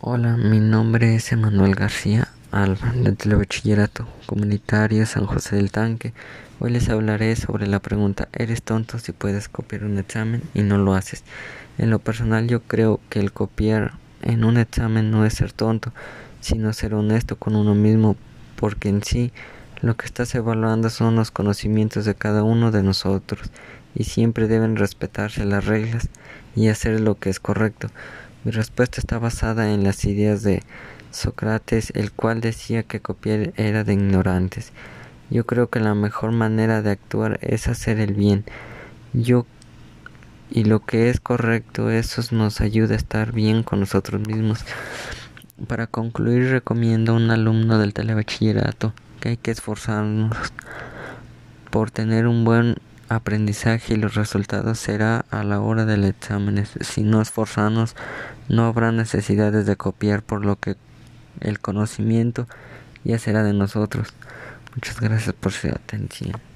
Hola, mi nombre es Emanuel García Alba, del Telebachillerato Comunitario San José del Tanque. Hoy les hablaré sobre la pregunta ¿Eres tonto si puedes copiar un examen y no lo haces? En lo personal yo creo que el copiar en un examen no es ser tonto, sino ser honesto con uno mismo, porque en sí lo que estás evaluando son los conocimientos de cada uno de nosotros y siempre deben respetarse las reglas y hacer lo que es correcto. Mi respuesta está basada en las ideas de Sócrates, el cual decía que copiar era de ignorantes. Yo creo que la mejor manera de actuar es hacer el bien. Yo y lo que es correcto, eso nos ayuda a estar bien con nosotros mismos. Para concluir, recomiendo a un alumno del telebachillerato que hay que esforzarnos por tener un buen aprendizaje y los resultados será a la hora del examen. Si no esforzamos, no habrá necesidades de copiar, por lo que el conocimiento ya será de nosotros. Muchas gracias por su atención.